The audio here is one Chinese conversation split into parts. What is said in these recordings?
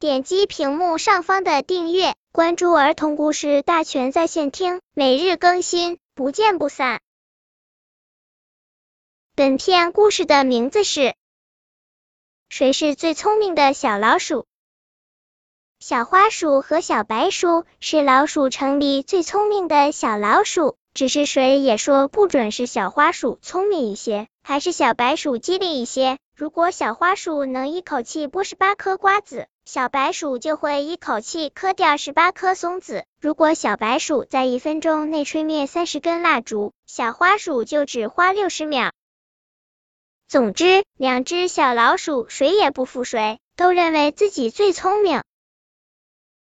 点击屏幕上方的订阅，关注儿童故事大全在线听，每日更新，不见不散。本片故事的名字是《谁是最聪明的小老鼠》。小花鼠和小白鼠是老鼠城里最聪明的小老鼠，只是谁也说不准是小花鼠聪明一些，还是小白鼠机灵一些。如果小花鼠能一口气剥十八颗瓜子，小白鼠就会一口气磕掉十八颗松子；如果小白鼠在一分钟内吹灭三十根蜡烛，小花鼠就只花六十秒。总之，两只小老鼠谁也不服谁，都认为自己最聪明。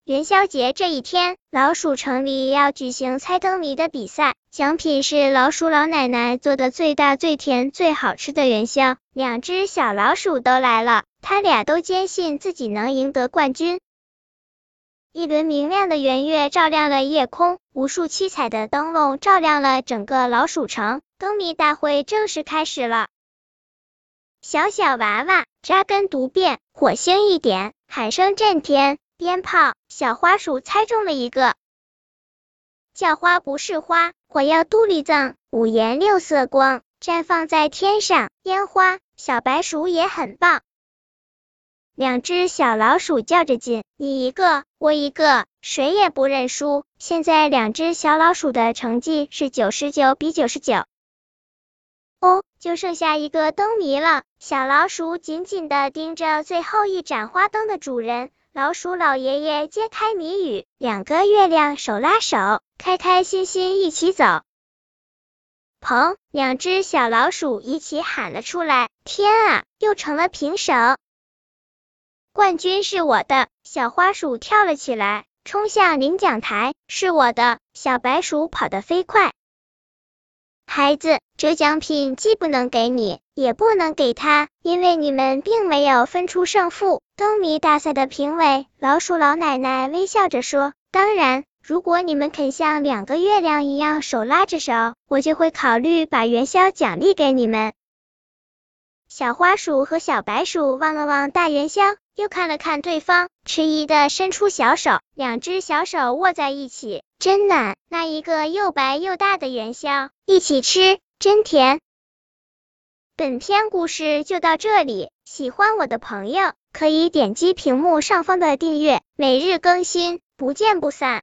元宵节这一天，老鼠城里要举行猜灯谜的比赛，奖品是老鼠老奶奶做的最大、最甜、最好吃的元宵。两只小老鼠都来了，他俩都坚信自己能赢得冠军。一轮明亮的圆月照亮了夜空，无数七彩的灯笼照亮了整个老鼠城，灯谜大会正式开始了。小小娃娃扎根独变，火星一点，喊声震天。鞭炮，小花鼠猜中了一个。叫花不是花，火药肚里藏，五颜六色光，绽放在天上。烟花，小白鼠也很棒。两只小老鼠较着劲，你一个，我一个，谁也不认输。现在两只小老鼠的成绩是九十九比九十九。哦，就剩下一个灯谜了。小老鼠紧紧的盯着最后一盏花灯的主人。老鼠老爷爷揭开谜语，两个月亮手拉手，开开心心一起走。砰！两只小老鼠一起喊了出来。天啊，又成了平手！冠军是我的！小花鼠跳了起来，冲向领奖台。是我的！小白鼠跑得飞快。孩子，这奖品既不能给你，也不能给他，因为你们并没有分出胜负。灯谜大赛的评委老鼠老奶奶微笑着说：“当然，如果你们肯像两个月亮一样手拉着手，我就会考虑把元宵奖励给你们。”小花鼠和小白鼠望了望大元宵，又看了看对方，迟疑的伸出小手，两只小手握在一起，真暖。那一个又白又大的元宵，一起吃，真甜。本篇故事就到这里，喜欢我的朋友可以点击屏幕上方的订阅，每日更新，不见不散。